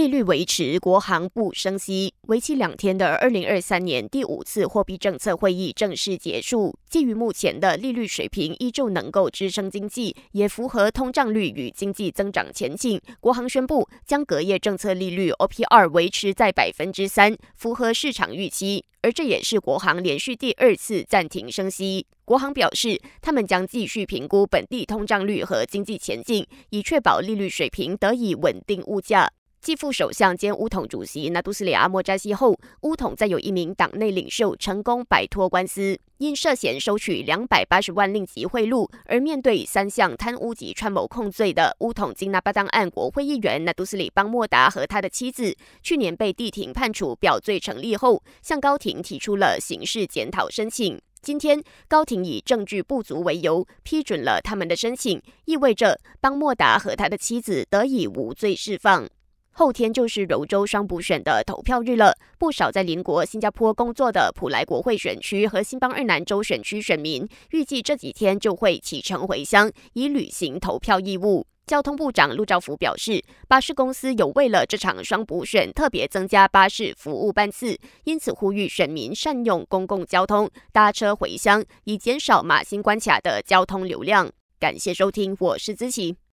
利率维持，国行不升息。为期两天的二零二三年第五次货币政策会议正式结束。基于目前的利率水平，依旧能够支撑经济，也符合通胀率与经济增长前景。国行宣布将隔夜政策利率 OPR 维持在百分之三，符合市场预期。而这也是国行连续第二次暂停升息。国行表示，他们将继续评估本地通胀率和经济前景，以确保利率水平得以稳定物价。继副首相兼乌统主席纳杜斯里阿莫扎西后，乌统再有一名党内领袖成功摆脱官司，因涉嫌收取两百八十万令吉贿赂而面对三项贪污及串谋控罪的乌统金纳巴当案国会议员纳杜斯里邦莫达和他的妻子，去年被地庭判处表罪成立后，向高庭提出了刑事检讨申请。今天，高庭以证据不足为由批准了他们的申请，意味着邦莫达和他的妻子得以无罪释放。后天就是柔州双补选的投票日了，不少在邻国新加坡工作的普莱国会选区和新邦二南州选区选民，预计这几天就会启程回乡，以履行投票义务。交通部长陆兆福表示，巴士公司有为了这场双补选特别增加巴士服务班次，因此呼吁选民善用公共交通搭车回乡，以减少马新关卡的交通流量。感谢收听，我是子琪。